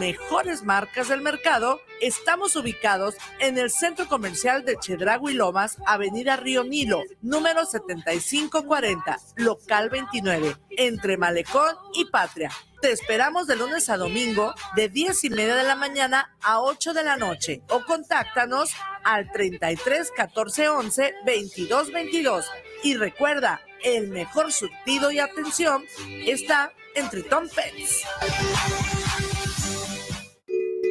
mejores marcas del mercado, estamos ubicados en el Centro Comercial de Chedragui Lomas, Avenida Río Nilo, número 7540, local 29, entre Malecón y Patria. Te esperamos de lunes a domingo de 10 y media de la mañana a 8 de la noche o contáctanos al 33 14 11 22 22. Y recuerda, el mejor surtido y atención está en Tritón Pets.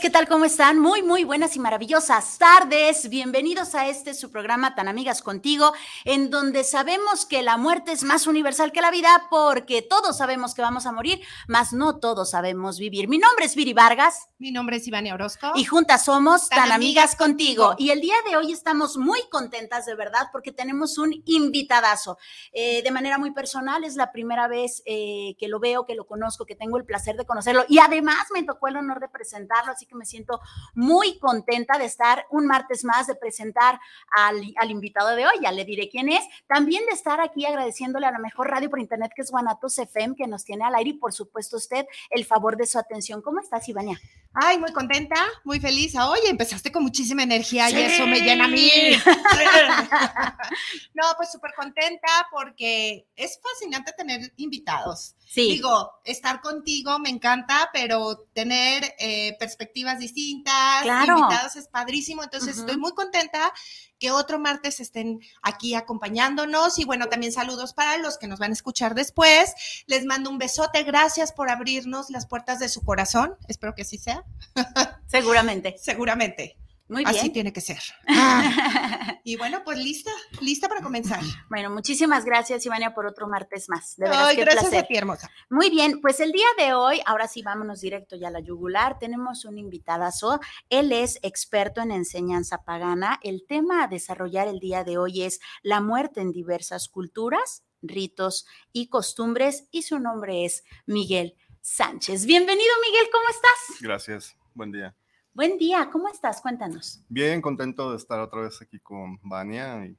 Amigos, ¿qué tal? ¿Cómo están? Muy, muy buenas y maravillosas tardes. Bienvenidos a este su programa Tan Amigas Contigo, en donde sabemos que la muerte es más universal que la vida, porque todos sabemos que vamos a morir, mas no todos sabemos vivir. Mi nombre es Viri Vargas. Mi nombre es Ivania Orozco. Y juntas somos Tan, Amigas, contigo. Y el día de hoy estamos muy contentas, de verdad, porque tenemos un invitadazo. Eh, de manera muy personal, es la primera vez eh, que lo veo, que lo conozco, que tengo el placer de conocerlo. Y además me tocó el honor de presentar así que me siento muy contenta de estar un martes más, de presentar al, invitado de hoy, ya le diré quién es, también de estar aquí agradeciéndole a la mejor radio por internet que es Guanatos FM, que nos tiene al aire y por supuesto usted el favor de su atención. ¿Cómo estás, Ivania? Ay, muy contenta, muy feliz. Oye, empezaste con muchísima energía y eso me llena a mí. no, pues súper contenta porque es fascinante tener invitados. Sí. Digo, estar contigo me encanta, pero tener eh, perspectivas distintas, invitados es padrísimo. Entonces, estoy muy contenta que otro martes estén aquí acompañándonos. Y bueno, también saludos para los que nos van a escuchar después. Les mando un besote. Gracias por abrirnos las puertas de su corazón. Espero que así sea. Seguramente. Seguramente. Muy bien. Así tiene que ser. y bueno, pues lista, lista para comenzar. Bueno, muchísimas gracias, Ivania, por otro martes más. De verdad, Ay, gracias a ti, hermosa. Muy bien, pues el día de hoy, ahora sí, vámonos directo ya a la yugular. Tenemos un invitadazo. Él es experto en enseñanza pagana. El tema a desarrollar el día de hoy es la muerte en diversas culturas, ritos y costumbres. Y su nombre es Miguel Sánchez. Bienvenido, Miguel, ¿cómo estás? Gracias, buen día. Buen día, ¿cómo estás? Cuéntanos. Bien, contento de estar otra vez aquí con Vania y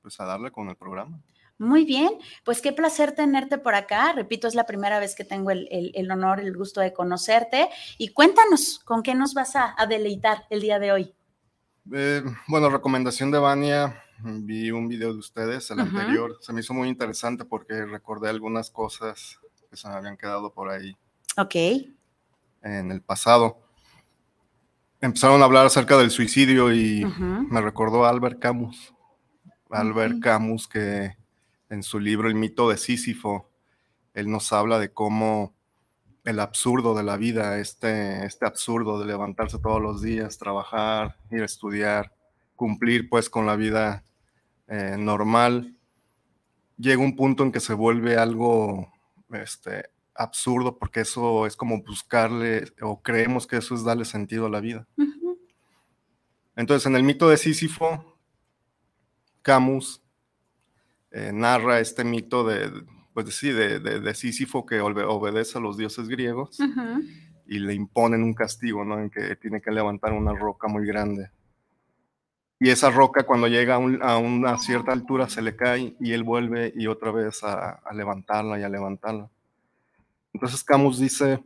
pues a darle con el programa. Muy bien, pues qué placer tenerte por acá. Repito, es la primera vez que tengo el, el, honor, el gusto de conocerte. Y cuéntanos, ¿con qué nos vas a, deleitar el día de hoy? Eh, bueno, recomendación de Vania, vi un video de ustedes, el anterior, se me hizo muy interesante porque recordé algunas cosas que se me habían quedado por ahí. Ok. En el pasado empezaron a hablar acerca del suicidio y me recordó a Albert Camus. Albert Camus que en su libro El mito de Sísifo, él nos habla de cómo el absurdo de la vida, este, este absurdo de levantarse todos los días, trabajar, ir a estudiar, cumplir pues con la vida eh, normal, llega un punto en que se vuelve algo este, absurdo porque eso es como buscarle o creemos que eso es darle sentido a la vida. Entonces, en el mito de Sísifo, Camus eh, narra este mito de, pues sí, de, de, Sísifo que obedece a los dioses griegos y le imponen un castigo, ¿no? En que tiene que levantar una roca muy grande. Y esa roca cuando llega a, una cierta altura se le cae y él vuelve y otra vez a, levantarla y a levantarla. Entonces Camus dice,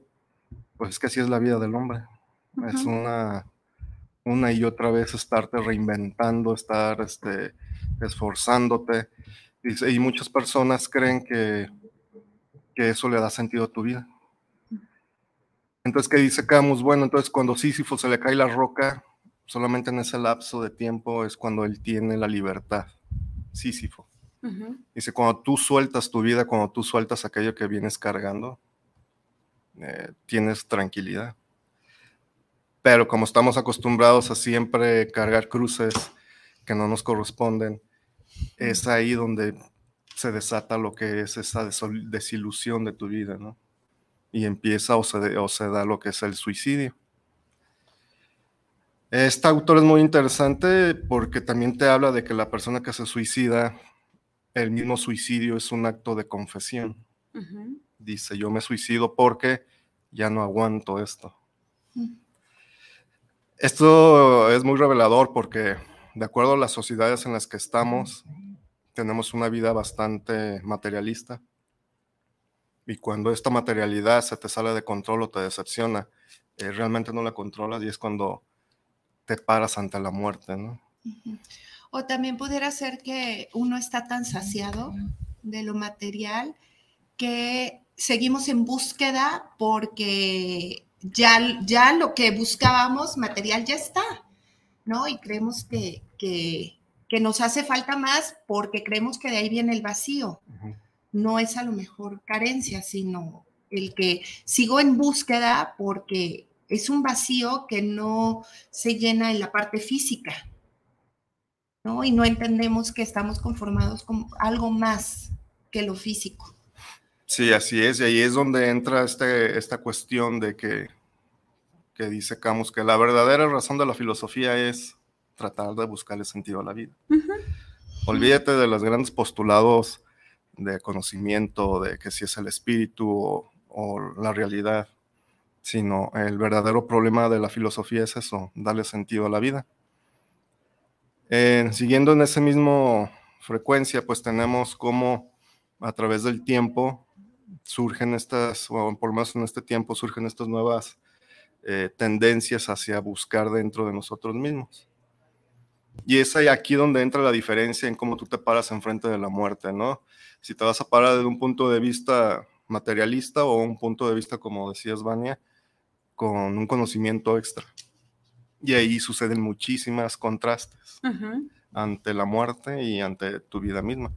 pues es que así es la vida del hombre. Es una, una y otra vez estarte reinventando, estar este, esforzándote. Dice, y muchas personas creen que, que eso le da sentido a tu vida. Entonces, ¿qué dice Camus? Bueno, entonces cuando Sísifo se le cae la roca, solamente en ese lapso de tiempo es cuando él tiene la libertad. Sísifo. Dice, cuando tú sueltas tu vida, cuando tú sueltas aquello que vienes cargando, eh, tienes tranquilidad. Pero como estamos acostumbrados a siempre cargar cruces que no nos corresponden, es ahí donde se desata lo que es esa desilusión de tu vida, ¿no? y empieza o se, da lo que es el suicidio. Este autor es muy interesante porque también te habla de que la persona que se suicida, el mismo suicidio es un acto de confesión. Dice, yo me suicido porque ya no aguanto esto. Esto es muy revelador porque de acuerdo a las sociedades en las que estamos, tenemos una vida bastante materialista y cuando esta materialidad se te sale de control o te decepciona, eh, realmente no la controlas y es cuando te paras ante la muerte, ¿no? O también pudiera ser que uno está tan saciado de lo material que seguimos en búsqueda porque ya, ya lo que buscábamos material ya está, ¿no? Y creemos que, que, nos hace falta más porque creemos que de ahí viene el vacío no es a lo mejor carencia, sino el que sigo en búsqueda porque es un vacío que no se llena en la parte física, ¿no? Y no entendemos que estamos conformados con algo más que lo físico. Sí, así es, y ahí es donde entra este, esta cuestión de que, que dice Camus que la verdadera razón de la filosofía es tratar de buscarle sentido a la vida. Olvídate de los grandes postulados de conocimiento de que si es el espíritu o, la realidad, sino el verdadero problema de la filosofía es eso, darle sentido a la vida. siguiendo en ese mismo frecuencia, pues tenemos cómo a través del tiempo surgen estas, o por menos en este tiempo surgen estas nuevas eh, tendencias hacia buscar dentro de nosotros mismos. Y es ahí aquí donde entra la diferencia en cómo tú te paras enfrente de la muerte, ¿no? Si te vas a parar desde un punto de vista materialista o un punto de vista, como decías, Vania, con un conocimiento extra. Y ahí suceden muchísimas contrastes ante la muerte y ante tu vida misma.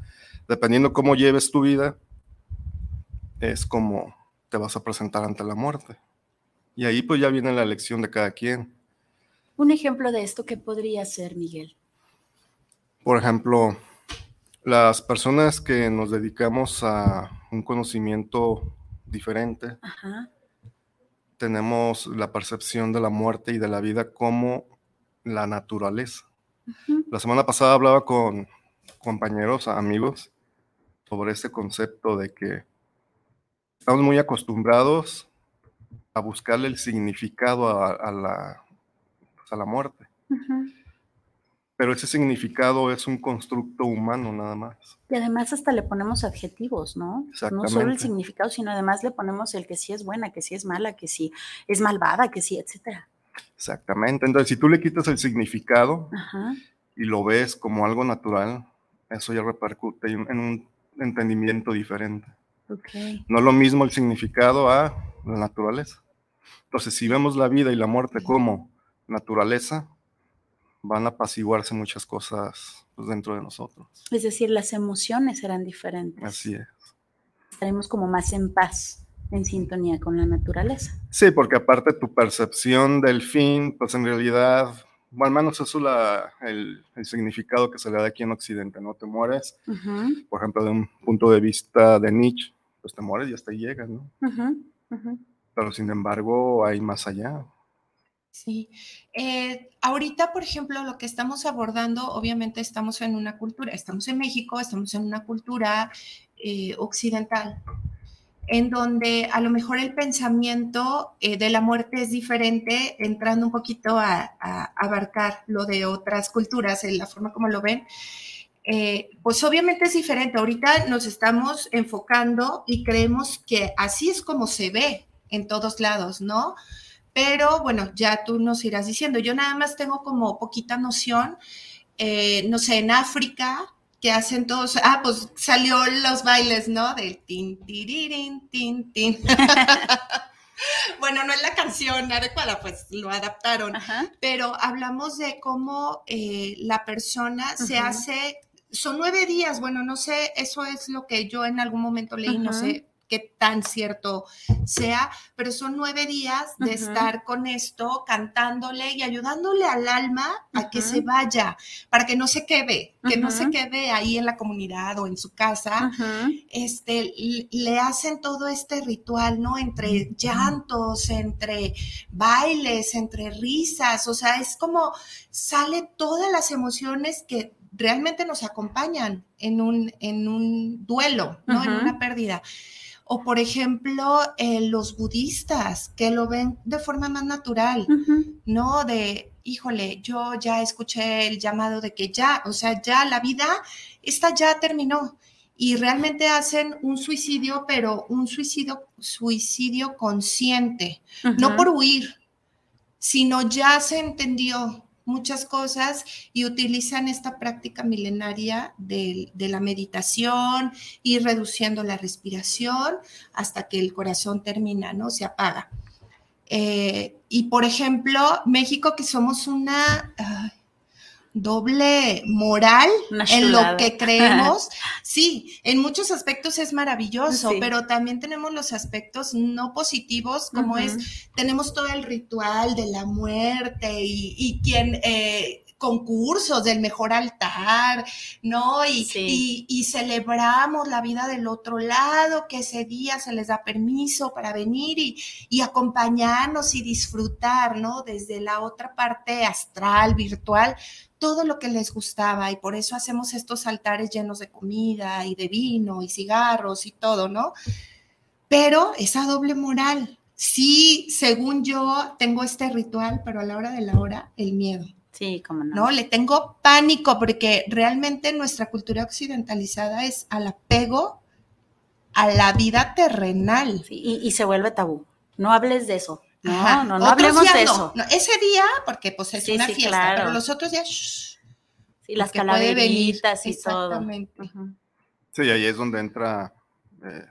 Dependiendo cómo lleves tu vida, es como te vas a presentar ante la muerte. Y ahí pues ya viene la elección de cada quien. Un ejemplo de esto, ¿qué podría ser, Miguel? Por ejemplo, las personas que nos dedicamos a un conocimiento diferente, tenemos la percepción de la muerte y de la vida como la naturaleza. La semana pasada hablaba con compañeros, amigos, sobre ese concepto de que estamos muy acostumbrados a buscarle el significado a la a la muerte. Pero ese significado es un constructo humano nada más. Y además hasta le ponemos adjetivos, ¿no? No solo el significado, sino además le ponemos el que sí es buena, que sí es mala, que sí es malvada, que sí, etcétera. Exactamente. Entonces, si tú le quitas el significado y lo ves como algo natural, eso ya repercute en un entendimiento diferente. No es lo mismo el significado a la naturaleza. Entonces, si vemos la vida y la muerte como naturaleza, van a apaciguarse muchas cosas pues, dentro de nosotros. Es decir, las emociones serán diferentes. Así es. Estaremos como más en paz, en sintonía con la naturaleza. Sí, porque aparte tu percepción del fin, pues en realidad, bueno, al menos eso es el, significado que se le da aquí en Occidente, ¿no? Te mueres, por ejemplo, de un punto de vista de Nietzsche, pues te mueres y hasta ahí llegas, ¿no? Pero sin embargo, hay más allá. Sí. Eh, ahorita, por ejemplo, lo que estamos abordando, obviamente estamos en una cultura, estamos en México, estamos en una cultura eh, occidental, en donde a lo mejor el pensamiento eh, de la muerte es diferente, entrando un poquito a, abarcar lo de otras culturas, en la forma como lo ven. Eh, pues obviamente es diferente. Ahorita nos estamos enfocando y creemos que así es como se ve en todos lados, ¿no? Pero bueno, ya tú nos irás diciendo. Yo nada más tengo como poquita noción, eh, no sé, en África, que hacen todos, ah, pues salió los bailes, ¿no? Del tin, tiririn, tin, tin. bueno, no es la canción adecuada, pues lo adaptaron, pero hablamos de cómo eh, la persona se hace, son nueve días, bueno, no sé, eso es lo que yo en algún momento leí, no sé qué tan cierto sea, pero son nueve días de estar con esto, cantándole y ayudándole al alma a que se vaya, para que no se quede, que no se quede ahí en la comunidad o en su casa. Este, le hacen todo este ritual, ¿no? Entre llantos, entre bailes, entre risas, o sea, es como sale todas las emociones que realmente nos acompañan en un, en un duelo, ¿no? En una pérdida. O por ejemplo, eh, los budistas que lo ven de forma más natural, ¿no? De, híjole, yo ya escuché el llamado de que ya, o sea, ya la vida, esta ya terminó. Y realmente hacen un suicidio, pero un suicidio, suicidio consciente, no por huir, sino ya se entendió, muchas cosas y utilizan esta práctica milenaria de, la meditación y reduciendo la respiración hasta que el corazón termina, ¿no? Se apaga. Eh, y por ejemplo, México, que somos una doble moral en lo que creemos, sí, en muchos aspectos es maravilloso, pero también tenemos los aspectos no positivos, como es, tenemos todo el ritual de la muerte y, y quien... Eh, concursos del mejor altar, ¿no? Y, y, celebramos la vida del otro lado, que ese día se les da permiso para venir y, y acompañarnos y disfrutar, ¿no? Desde la otra parte astral, virtual, todo lo que les gustaba y por eso hacemos estos altares llenos de comida y de vino y cigarros y todo, ¿no? Pero esa doble moral, sí, según yo, tengo este ritual, pero a la hora de la hora, el miedo. Sí, cómo no. No, le tengo pánico porque realmente nuestra cultura occidentalizada es al apego a la vida terrenal. y se vuelve tabú. No hables de eso. No, no, no hablemos de eso. ese día, porque pues es una fiesta, pero los otros días, sí, las calaveritas y todo. Exactamente. Sí, ahí es donde entra, eh,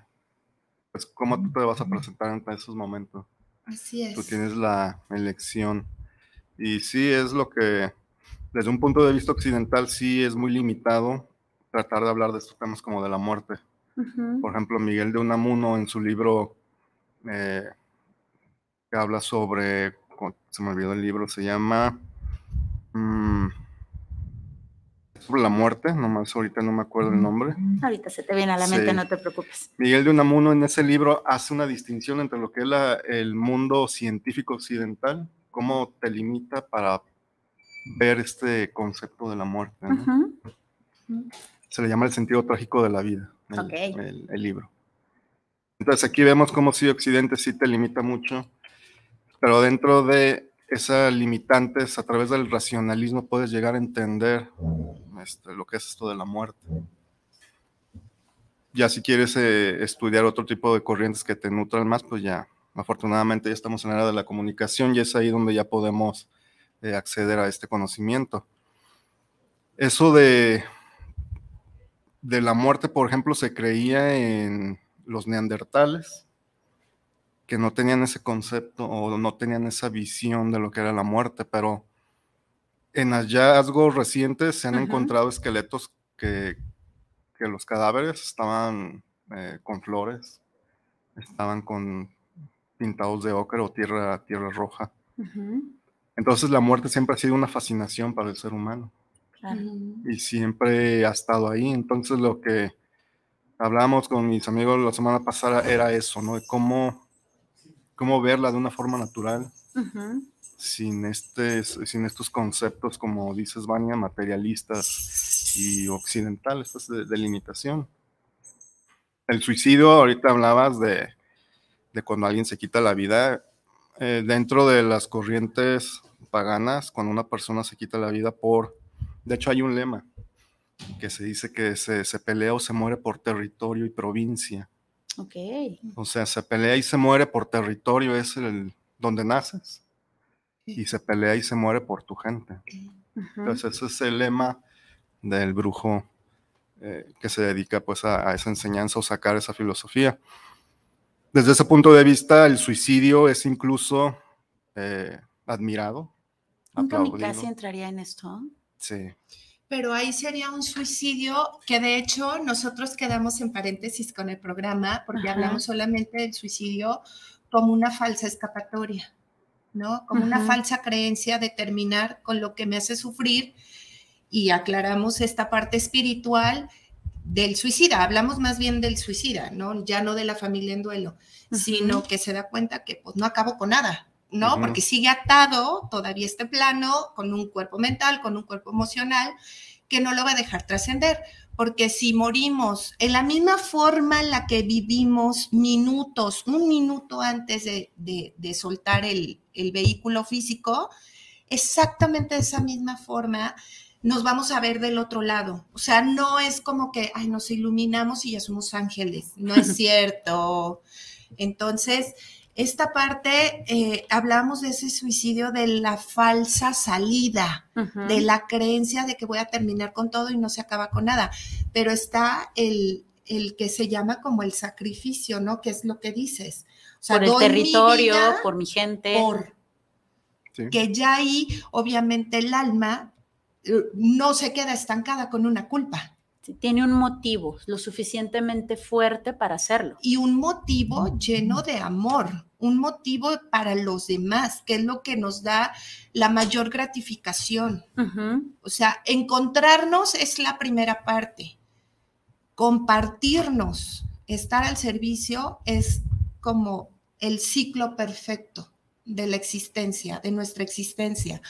pues, cómo tú te vas a presentar en esos momentos. Así es. Tú tienes la elección. Y sí, es lo que, desde un punto de vista occidental, sí es muy limitado tratar de hablar de estos temas como de la muerte. Por ejemplo, Miguel de Unamuno en su libro eh, que habla sobre, se me olvidó el libro, se llama mm, sobre la muerte, nomás ahorita no me acuerdo el nombre. Ahorita se te viene a la mente, no te preocupes. Miguel de Unamuno en ese libro hace una distinción entre lo que es el mundo científico occidental, cómo te limita para ver este concepto de la muerte. Se le llama el sentido trágico de la vida, el, libro. Entonces aquí vemos cómo si Occidente sí te limita mucho pero dentro de esas limitantes, a través del racionalismo, puedes llegar a entender este, lo que es esto de la muerte. Ya si quieres eh, estudiar otro tipo de corrientes que te nutran más, pues ya, afortunadamente ya estamos en la era de la comunicación y es ahí donde ya podemos eh, acceder a este conocimiento. Eso de, de la muerte, por ejemplo, se creía en los neandertales, que no tenían ese concepto o no tenían esa visión de lo que era la muerte, pero en hallazgos recientes se han encontrado esqueletos que, que, los cadáveres estaban eh, con flores, estaban con pintados de ocre o tierra, tierra roja. Entonces la muerte siempre ha sido una fascinación para el ser humano. Y siempre ha estado ahí. Entonces lo que hablábamos con mis amigos la semana pasada era eso, ¿no? De cómo cómo verla de una forma natural, sin, este, sin estos conceptos, como dices, Vania, materialistas y occidentales, pues, de, limitación. el suicidio, ahorita hablabas de, de cuando alguien se quita la vida. Eh, dentro de las corrientes paganas, cuando una persona se quita la vida por... De hecho, hay un lema que se dice que se, se pelea o se muere por territorio y provincia. Ok. O sea, se pelea y se muere por territorio, es el donde naces. Y se pelea y se muere por tu gente. Entonces, ese es el lema del brujo eh, que se dedica pues a, esa enseñanza o sacar esa filosofía. Desde ese punto de vista, el suicidio es incluso eh, admirado. Un kamikaze entraría en esto. Sí. Pero ahí sería un suicidio que de hecho nosotros quedamos en paréntesis con el programa porque hablamos solamente del suicidio como una falsa escapatoria, ¿no? Como una falsa creencia de terminar con lo que me hace sufrir y aclaramos esta parte espiritual del suicida. Hablamos más bien del suicida, ¿no? Ya no de la familia en duelo, sino que se da cuenta que pues no acabo con nada, ¿no? Porque sigue atado todavía este plano con un cuerpo mental, con un cuerpo emocional que no lo va a dejar trascender, porque si morimos en la misma forma en la que vivimos minutos, un minuto antes de, de, soltar el, el, vehículo físico, exactamente de esa misma forma nos vamos a ver del otro lado. O sea, no es como que, ay, nos iluminamos y ya somos ángeles. No es cierto. Entonces, esta parte, eh, hablamos de ese suicidio de la falsa salida, de la creencia de que voy a terminar con todo y no se acaba con nada. Pero está el, el que se llama como el sacrificio, ¿no? Que es lo que dices. por el territorio, por mi gente. Por, Que ya ahí, obviamente, el alma no se queda estancada con una culpa. Tiene un motivo lo suficientemente fuerte para hacerlo. Y un motivo lleno de amor, un motivo para los demás, que es lo que nos da la mayor gratificación. O sea, encontrarnos es la primera parte. Compartirnos, estar al servicio es como el ciclo perfecto de la existencia, de nuestra existencia.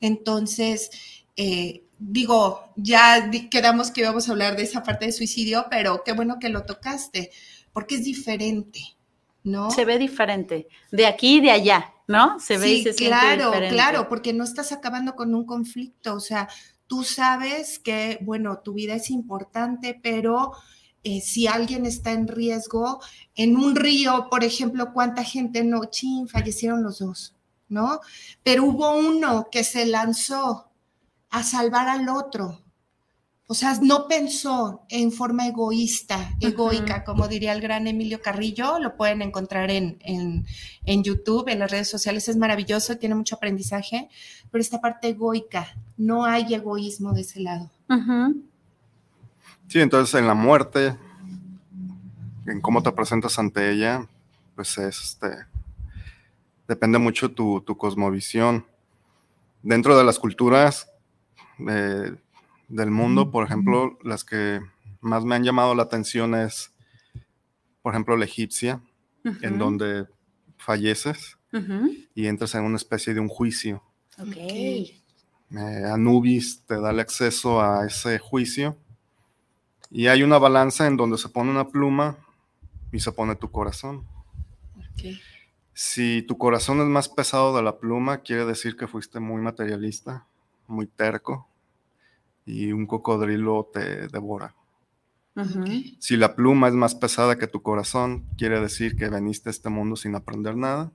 Entonces, eh, digo, ya quedamos que íbamos a hablar de esa parte de suicidio, pero qué bueno que lo tocaste, porque es diferente, ¿no? Se ve diferente, de aquí y de allá, ¿no? Se ve y se claro, diferente. Claro, porque no estás acabando con un conflicto, o sea, tú sabes que, bueno, tu vida es importante, pero eh, si alguien está en riesgo, en un río, por ejemplo, ¿cuánta gente no? Chin, fallecieron los dos, ¿no? Pero hubo uno que se lanzó a salvar al otro. O sea, no pensó en forma egoísta, egoica, como diría el gran Emilio Carrillo. Lo pueden encontrar en, en, YouTube, en las redes sociales. Es maravilloso, tiene mucho aprendizaje. Pero esta parte egoica, no hay egoísmo de ese lado. Sí, entonces en la muerte, en cómo te presentas ante ella, pues este, depende mucho tu, tu cosmovisión. Dentro de las culturas del mundo, por ejemplo, las que más me han llamado la atención es, por ejemplo, la egipcia, en donde falleces y entras en una especie de un juicio. Okay. Anubis te da el acceso a ese juicio y hay una balanza en donde se pone una pluma y se pone tu corazón. Si tu corazón es más pesado de la pluma, quiere decir que fuiste muy materialista, muy terco, y un cocodrilo te devora. Si la pluma es más pesada que tu corazón, quiere decir que veniste a este mundo sin aprender nada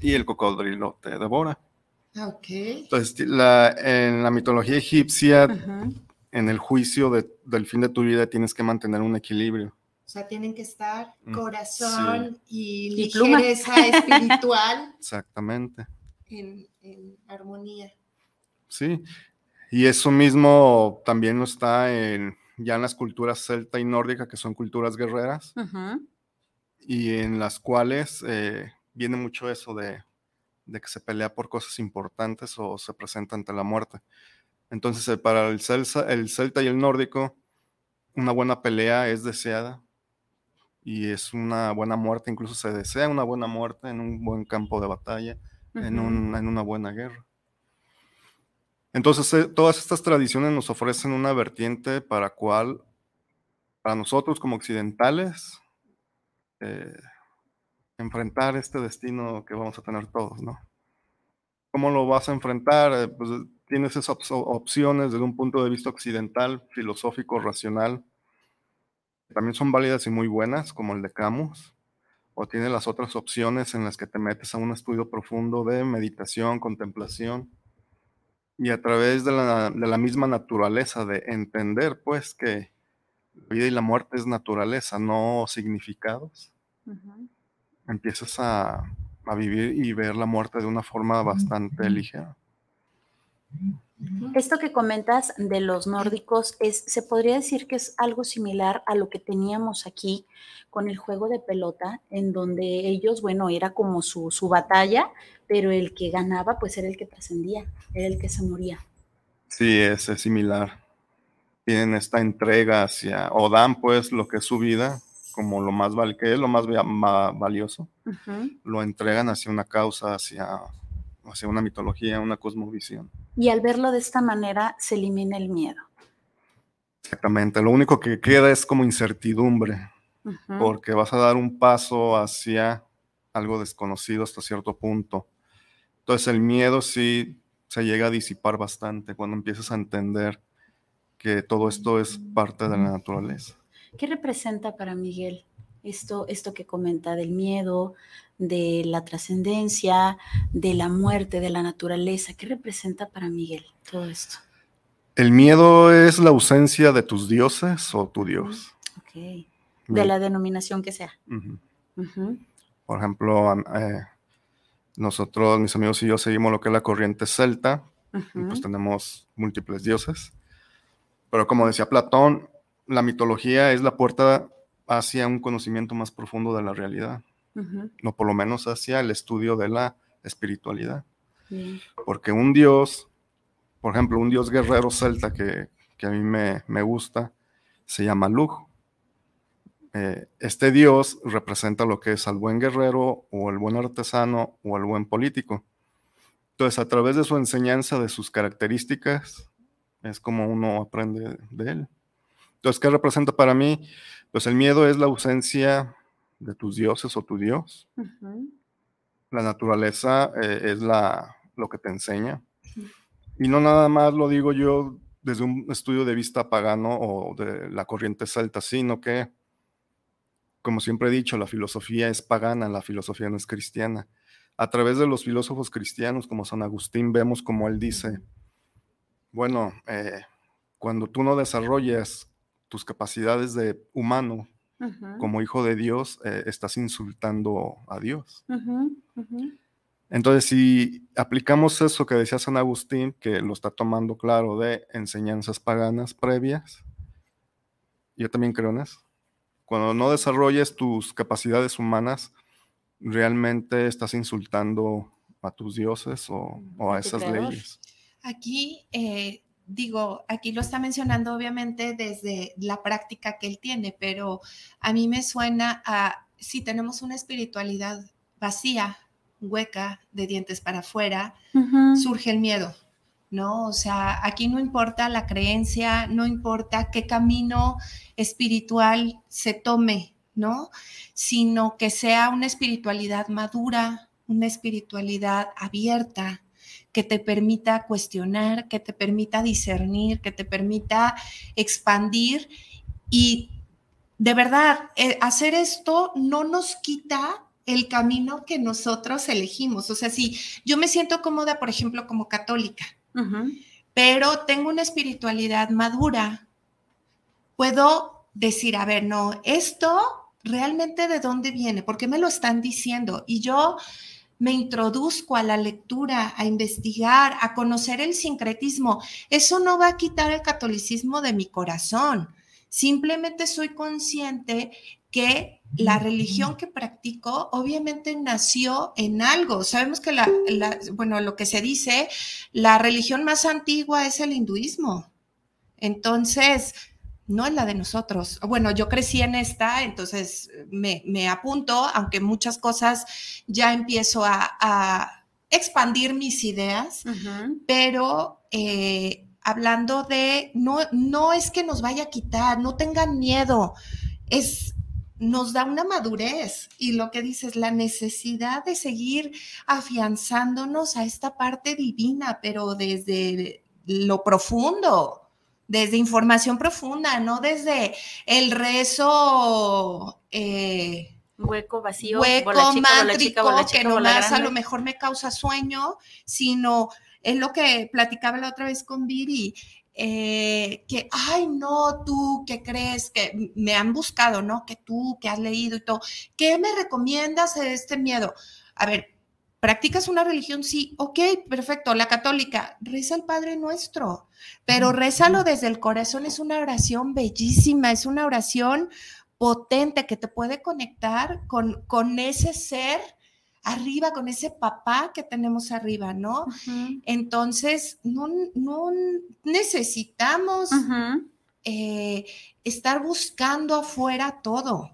y el cocodrilo te devora. Entonces, en la mitología egipcia, en el juicio del fin de tu vida, tienes que mantener un equilibrio. O sea, tienen que estar mm, corazón y, ligereza espiritual. Exactamente. En, en armonía. Sí, y eso mismo también no está en, ya en las culturas celta y nórdica, que son culturas guerreras, y en las cuales eh, viene mucho eso de, que se pelea por cosas importantes o se presenta ante la muerte. Entonces, eh, para el celta, el celta y el nórdico, una buena pelea es deseada y es una buena muerte, incluso se desea una buena muerte en un buen campo de batalla, en, en una buena guerra. Entonces, eh, todas estas tradiciones nos ofrecen una vertiente para cual para nosotros como occidentales, eh, enfrentar este destino que vamos a tener todos, ¿no? ¿Cómo lo vas a enfrentar? Eh, pues tienes esas opciones desde un punto de vista occidental, filosófico, racional. También son válidas y muy buenas, como el de Camus. O tienes las otras opciones en las que te metes a un estudio profundo de meditación, contemplación. Y a través de la, de la misma naturaleza, de entender, pues, que la vida y la muerte es naturaleza, no significados. Empiezas a, vivir y ver la muerte de una forma bastante ligera. Esto que comentas de los nórdicos es, se podría decir que es algo similar a lo que teníamos aquí con el juego de pelota, en donde ellos, bueno, era como su, su batalla, pero el que ganaba, pues era el que trascendía, era el que se moría. Sí, es, es similar. Tienen esta entrega hacia, o dan pues lo que es su vida, como lo más val que es lo más, valioso, lo entregan hacia una causa, hacia, hacia una mitología, una cosmovisión. Y al verlo de esta manera se elimina el miedo. Exactamente, lo único que queda es como incertidumbre, porque vas a dar un paso hacia algo desconocido hasta cierto punto. Entonces el miedo sí se llega a disipar bastante cuando empiezas a entender que todo esto es parte de la naturaleza. ¿Qué representa para Miguel esto, esto que comenta del miedo, de la trascendencia, de la muerte, de la naturaleza? ¿Qué representa para Miguel todo esto? El miedo es la ausencia de tus dioses o tu Dios. Ok. De la denominación que sea. Por ejemplo, eh, nosotros, mis amigos y yo, seguimos lo que es la corriente celta. pues tenemos múltiples dioses. Pero como decía Platón, la mitología es la puerta hacia un conocimiento más profundo de la realidad, no por lo menos hacia el estudio de la espiritualidad. Porque un dios, por ejemplo, un dios guerrero celta que, a mí me, gusta, se llama Lug. Eh, este dios representa lo que es al buen guerrero o el buen artesano o el buen político. Entonces, a través de su enseñanza, de sus características, es como uno aprende de él. Entonces, ¿qué representa para mí? Pues el miedo es la ausencia de tus dioses o tu Dios. La naturaleza eh, es la, lo que te enseña. Y no nada más lo digo yo desde un estudio de vista pagano o de la corriente celta, sino que, como siempre he dicho, la filosofía es pagana, la filosofía no es cristiana. A través de los filósofos cristianos como San Agustín vemos como él dice, bueno, eh, cuando tú no desarrollas tus capacidades de humano como hijo de Dios, eh, estás insultando a Dios. Entonces, si aplicamos eso que decía San Agustín, que lo está tomando claro de enseñanzas paganas previas, yo también creo en eso. Cuando no desarrolles tus capacidades humanas, realmente estás insultando a tus dioses o a esas leyes. Aquí, eh, digo, aquí lo está mencionando obviamente desde la práctica que él tiene, pero a mí me suena a si tenemos una espiritualidad vacía, hueca, de dientes para afuera, surge el miedo. ¿no? O sea, aquí no importa la creencia, no importa qué camino espiritual se tome, ¿no? Sino que sea una espiritualidad madura, una espiritualidad abierta, que te permita cuestionar, que te permita discernir, que te permita expandir y de verdad, eh, hacer esto no nos quita el camino que nosotros elegimos. O sea, si yo me siento cómoda, por ejemplo, como católica, pero tengo una espiritualidad madura, puedo decir, a ver, no, esto realmente de dónde viene, por qué me lo están diciendo. Y yo me introduzco a la lectura, a investigar, a conocer el sincretismo. Eso no va a quitar el catolicismo de mi corazón. Simplemente soy consciente que la religión que practico obviamente nació en algo. Sabemos que la, bueno, lo que se dice, la religión más antigua es el hinduismo. Entonces, no es la de nosotros. Bueno, yo crecí en esta, entonces me, apunto, aunque muchas cosas ya empiezo a, expandir mis ideas, pero eh, hablando de, no, no es que nos vaya a quitar, no tengan miedo, es nos da una madurez y lo que dices, la necesidad de seguir afianzándonos a esta parte divina, pero desde lo profundo, desde información profunda, no desde el rezo. Eh, hueco vacío, hueco mátrico, que nomás a lo mejor me causa sueño, sino es lo que platicaba la otra vez con Viri, eh, que, ay, no, tú, ¿qué crees? Que me han buscado, ¿no? Que tú, que has leído y todo. ¿Qué me recomiendas de este miedo? A ver, ¿practicas una religión? Sí, ok, perfecto, la católica, reza el Padre Nuestro, pero rézalo desde el corazón, es una oración bellísima, es una oración potente que te puede conectar con, con ese ser arriba, con ese papá que tenemos arriba, ¿no? Entonces, no, necesitamos eh, estar buscando afuera todo.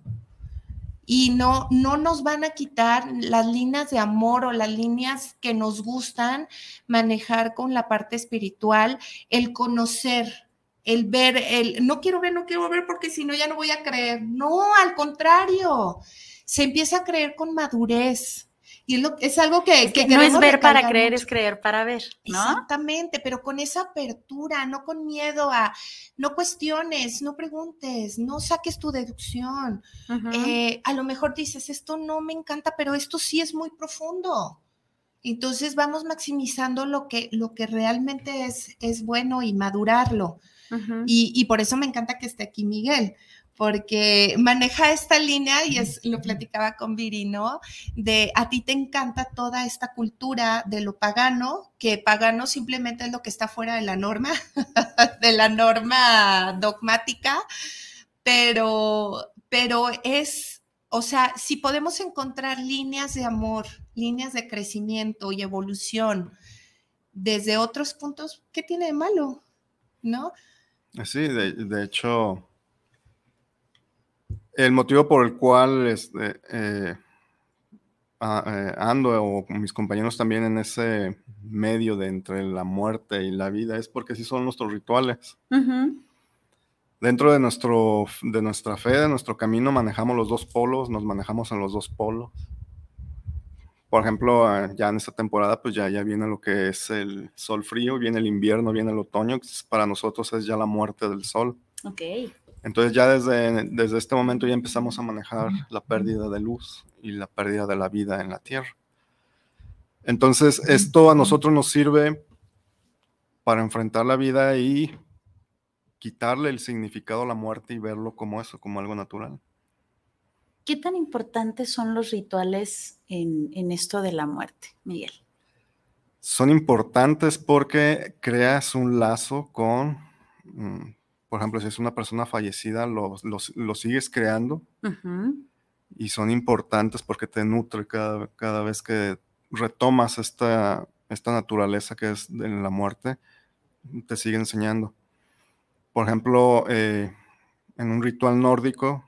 Y no, no nos van a quitar las líneas de amor o las líneas que nos gustan manejar con la parte espiritual, el conocer, el ver, el no quiero ver, no quiero ver porque si no ya no voy a creer. No, al contrario, se empieza a creer con madurez y es, algo que, no es ver para creer, es creer para ver, ¿no? Exactamente, pero con esa apertura, no con miedo a, no cuestiones, no preguntes, no saques tu deducción. Eh, a lo mejor dices, esto no me encanta, pero esto sí es muy profundo. Entonces vamos maximizando lo que, lo que realmente es, es bueno y madurarlo. y, y, por eso me encanta que esté aquí Miguel, porque maneja esta línea y es lo platicaba con Viri, ¿no? De a ti te encanta toda esta cultura de lo pagano, que pagano simplemente es lo que está fuera de la norma, de la norma dogmática, pero, pero es, o sea, si podemos encontrar líneas de amor, líneas de crecimiento y evolución desde otros puntos, ¿qué tiene de malo? ¿No? Sí, de, de hecho, el motivo por el cual este, eh, eh, ando o mis compañeros también en ese medio de entre la muerte y la vida es porque sí son nuestros rituales. Dentro de, nuestro, de nuestra fe, de nuestro camino, manejamos los dos polos, nos manejamos en los dos polos. Por ejemplo, eh, ya en esta temporada, pues ya, ya viene lo que es el sol frío, viene el invierno, viene el otoño, que para nosotros es ya la muerte del sol. Ok. Entonces ya desde, desde este momento ya empezamos a manejar la pérdida de luz y la pérdida de la vida en la Tierra. Entonces esto a nosotros nos sirve para enfrentar la vida y quitarle el significado a la muerte y verlo como eso, como algo natural. ¿Qué tan importantes son los rituales en, en esto de la muerte, Miguel? Son importantes porque creas un lazo con mm, por ejemplo, si es una persona fallecida, lo, sigues creando y son importantes porque te nutre cada, cada vez que retomas esta, esta naturaleza que es de la muerte, te sigue enseñando. Por ejemplo, eh, en un ritual nórdico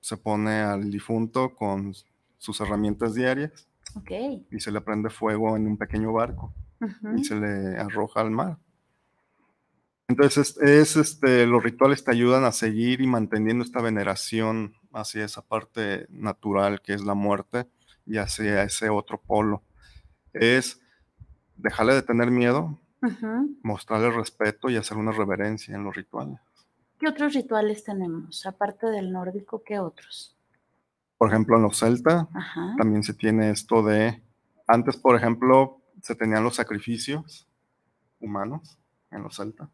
se pone al difunto con sus herramientas diarias y se le prende fuego en un pequeño barco y se le arroja al mar. Entonces, es, este, los rituales te ayudan a seguir y manteniendo esta veneración hacia esa parte natural que es la muerte y hacia ese otro polo. Es dejarle de tener miedo, mostrarle respeto y hacer una reverencia en los rituales. ¿Qué otros rituales tenemos? Aparte del nórdico, ¿qué otros? Por ejemplo, en los celta también se tiene esto de, antes, por ejemplo, se tenían los sacrificios humanos en los Celta.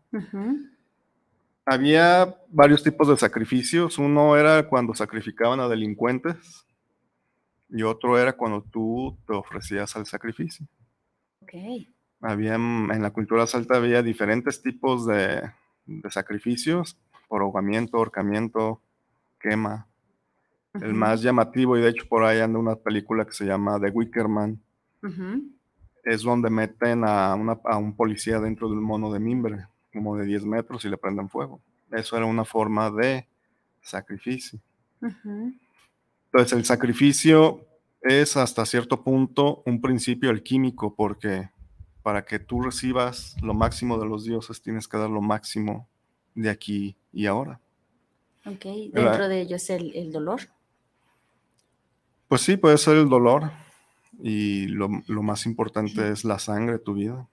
Había varios tipos de sacrificios. Uno era cuando sacrificaban a delincuentes y otro era cuando tú te ofrecías al sacrificio. Okay. Había, en la cultura celta había diferentes tipos de, sacrificios, por ahogamiento, ahorcamiento, quema. El más llamativo, y de hecho por ahí anda una película que se llama The Wicker Man, es donde meten a, un policía dentro de un mono de mimbre, como de 10 metros, y le prenden fuego. Eso era una forma de sacrificio. Entonces, el sacrificio es hasta cierto punto un principio alquímico, porque para que tú recibas lo máximo de los dioses, tienes que dar lo máximo de aquí y ahora. Ok, dentro de ello es el, dolor. Pues sí, puede ser el dolor y lo, más importante es la sangre de tu vida.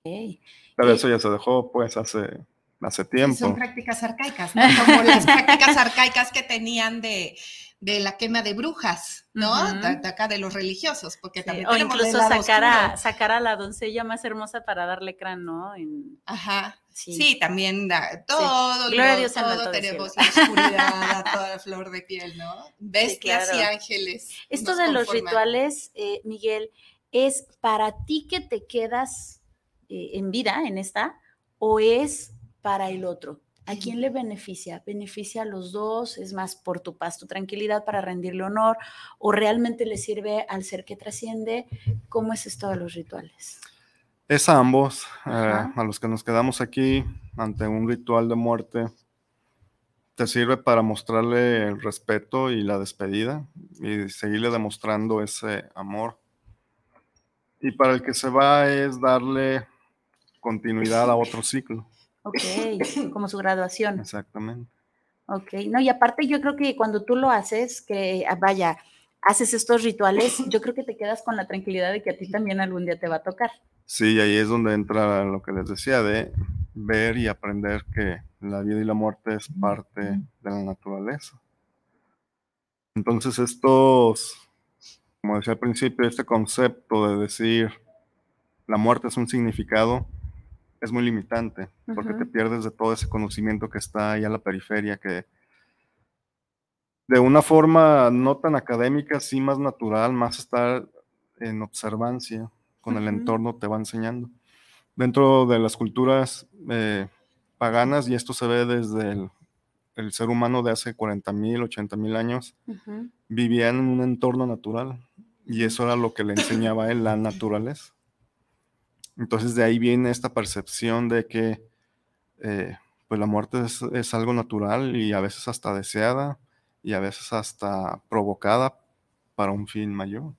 Okay. Pero eso ya se dejó pues hace, hace tiempo. Son prácticas arcaicas, ¿no? Como las prácticas arcaicas que tenían de de la quema de brujas, ¿no? de, acá de los religiosos, porque también O incluso sacar a, sacar a la doncella más hermosa para darle crán, ¿no? Ajá. Sí. también da, todo, Gloria Dios todo tenemos la oscuridad, toda la flor de piel, ¿no? Bestias y ángeles. Esto de los rituales, eh, Miguel, es para ti que te quedas eh, en vida, en esta, o es para el otro? ¿A quién le beneficia? ¿Beneficia a los dos? ¿Es más por tu paz, tu tranquilidad para rendirle honor? ¿O realmente le sirve al ser que trasciende? ¿Cómo es esto de los rituales? Es a ambos. Eh, a los que nos quedamos aquí ante un ritual de muerte, te sirve para mostrarle el respeto y la despedida y seguirle demostrando ese amor. Y para el que se va es darle continuidad a otro ciclo. Ok, como su graduación. Exactamente. Ok, no, y aparte yo creo que cuando tú lo haces, que ah, vaya, haces estos rituales, yo creo que te quedas con la tranquilidad de que a ti también algún día te va a tocar. Sí, ahí es donde entra lo que les decía de ver y aprender que la vida y la muerte es parte de la naturaleza. Entonces estos, como decía al principio, este concepto de decir la muerte es un significado, es muy limitante, porque te pierdes de todo ese conocimiento que está ahí a la periferia, que de una forma no tan académica, sí más natural, más estar en observancia con el entorno te va enseñando. Dentro de las culturas eh, paganas, y esto se ve desde el, ser humano de hace 40 mil, 80 mil años, vivían en un entorno natural, y eso era lo que le enseñaba a él, la naturaleza. Entonces de ahí viene esta percepción de que eh, pues la muerte es, algo natural y a veces hasta deseada y a veces hasta provocada para un fin mayor.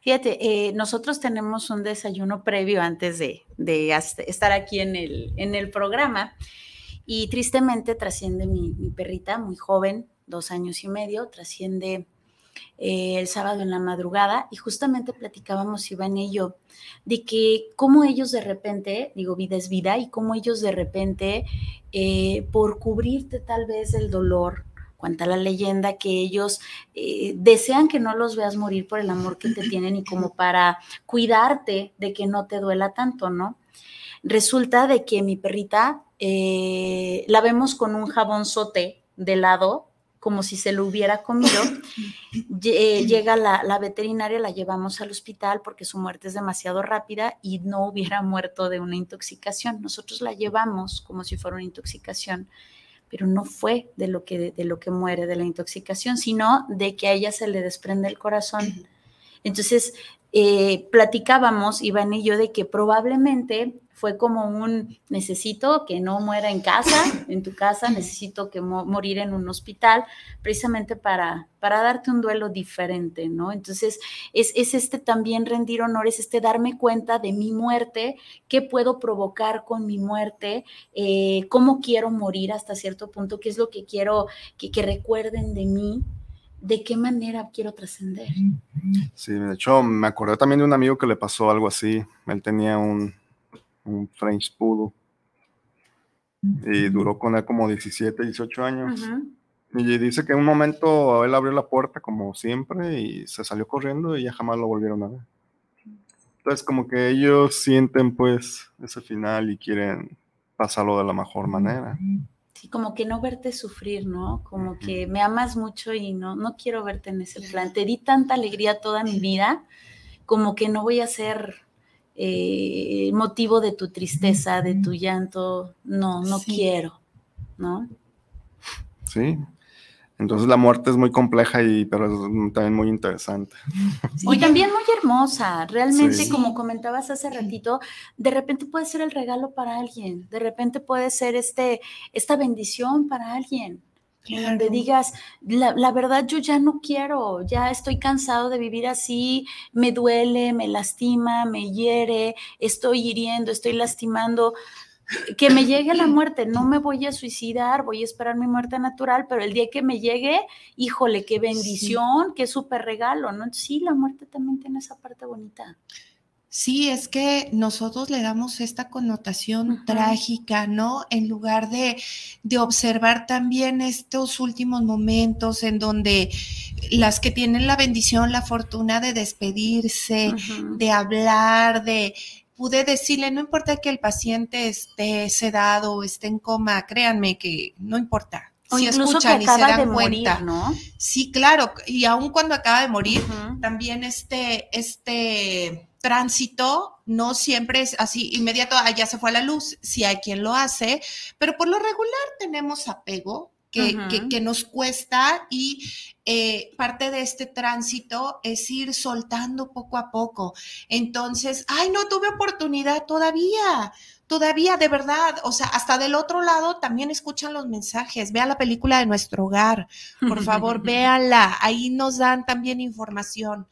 Fíjate, eh, nosotros tenemos un desayuno previo antes de, estar aquí en el, programa y tristemente trasciende mi, mi perrita, muy joven, dos años y medio, trasciende eh, el sábado en la madrugada y justamente platicábamos Iván y yo de que cómo ellos de repente, digo, vida es vida, y cómo ellos de repente, eh, por cubrirte tal vez el dolor, cuenta la leyenda que ellos eh, desean que no los veas morir por el amor que te tienen y como para cuidarte de que no te duela tanto, ¿no? Resulta de que mi perrita la vemos con un jabonzote de lado como si se lo hubiera comido. Eh, llega la, veterinaria, la llevamos al hospital porque su muerte es demasiado rápida y no hubiera muerto de una intoxicación. Nosotros la llevamos como si fuera una intoxicación, pero no fue de lo que, de lo que muere de la intoxicación, sino de que a ella se le desprende el corazón. Entonces, eh, platicábamos, Iván y yo, de que probablemente fue como un necesito que no muera en casa, en tu casa, necesito que morir en un hospital, precisamente para, para darte un duelo diferente, ¿no? Entonces, es, este también rendir honor, es este darme cuenta de mi muerte, qué puedo provocar con mi muerte, eh, cómo quiero morir hasta cierto punto, qué es lo que quiero que, que recuerden de mí, de qué manera quiero trascender. Sí, de hecho, me acordé también de un amigo que le pasó algo así. Él tenía un, un French Poodle. Y duró con él como 17, 18 años. Y dice que en un momento él abrió la puerta como siempre y se salió corriendo y ya jamás lo volvieron a ver. Entonces como que ellos sienten pues ese final y quieren pasarlo de la mejor manera. Sí, como que no verte sufrir, ¿no? Como que me amas mucho y no, no quiero verte en ese plan. Te di tanta alegría toda mi vida, como que no voy a ser eh, motivo de tu tristeza, de tu llanto, no, no quiero, ¿no? Sí. Entonces la muerte es muy compleja y pero es también muy interesante. Y también muy hermosa. Realmente, como comentabas hace ratito, de repente puede ser el regalo para alguien, de repente puede ser este, esta bendición para alguien. en donde digas, la, verdad yo ya no quiero, ya estoy cansado de vivir así, me duele, me lastima, me hiere, estoy hiriendo, estoy lastimando. Que me llegue la muerte, no me voy a suicidar, voy a esperar mi muerte natural, pero el día que me llegue, híjole, qué bendición, qué súper regalo, ¿no? Sí, la muerte también tiene esa parte bonita. Sí, es que nosotros le damos esta connotación trágica, ¿no? En lugar de, observar también estos últimos momentos en donde las que tienen la bendición, la fortuna de despedirse, de hablar, de... Pude decirle, no importa que el paciente esté sedado o esté en coma, créanme que no importa, o si escuchan y se dan cuenta. ¿no? Sí, claro, y aun cuando acaba de morir, también este, este tránsito no siempre es así inmediato, ah, ya se fue a la luz, si hay quien lo hace, pero por lo regular tenemos apego que, que, nos cuesta y eh, parte de este tránsito es ir soltando poco a poco. Entonces, ay, no tuve oportunidad todavía, todavía de verdad, o sea, hasta del otro lado también escuchan los mensajes. Vea la película de nuestro hogar, por favor, véanla, ahí nos dan también información.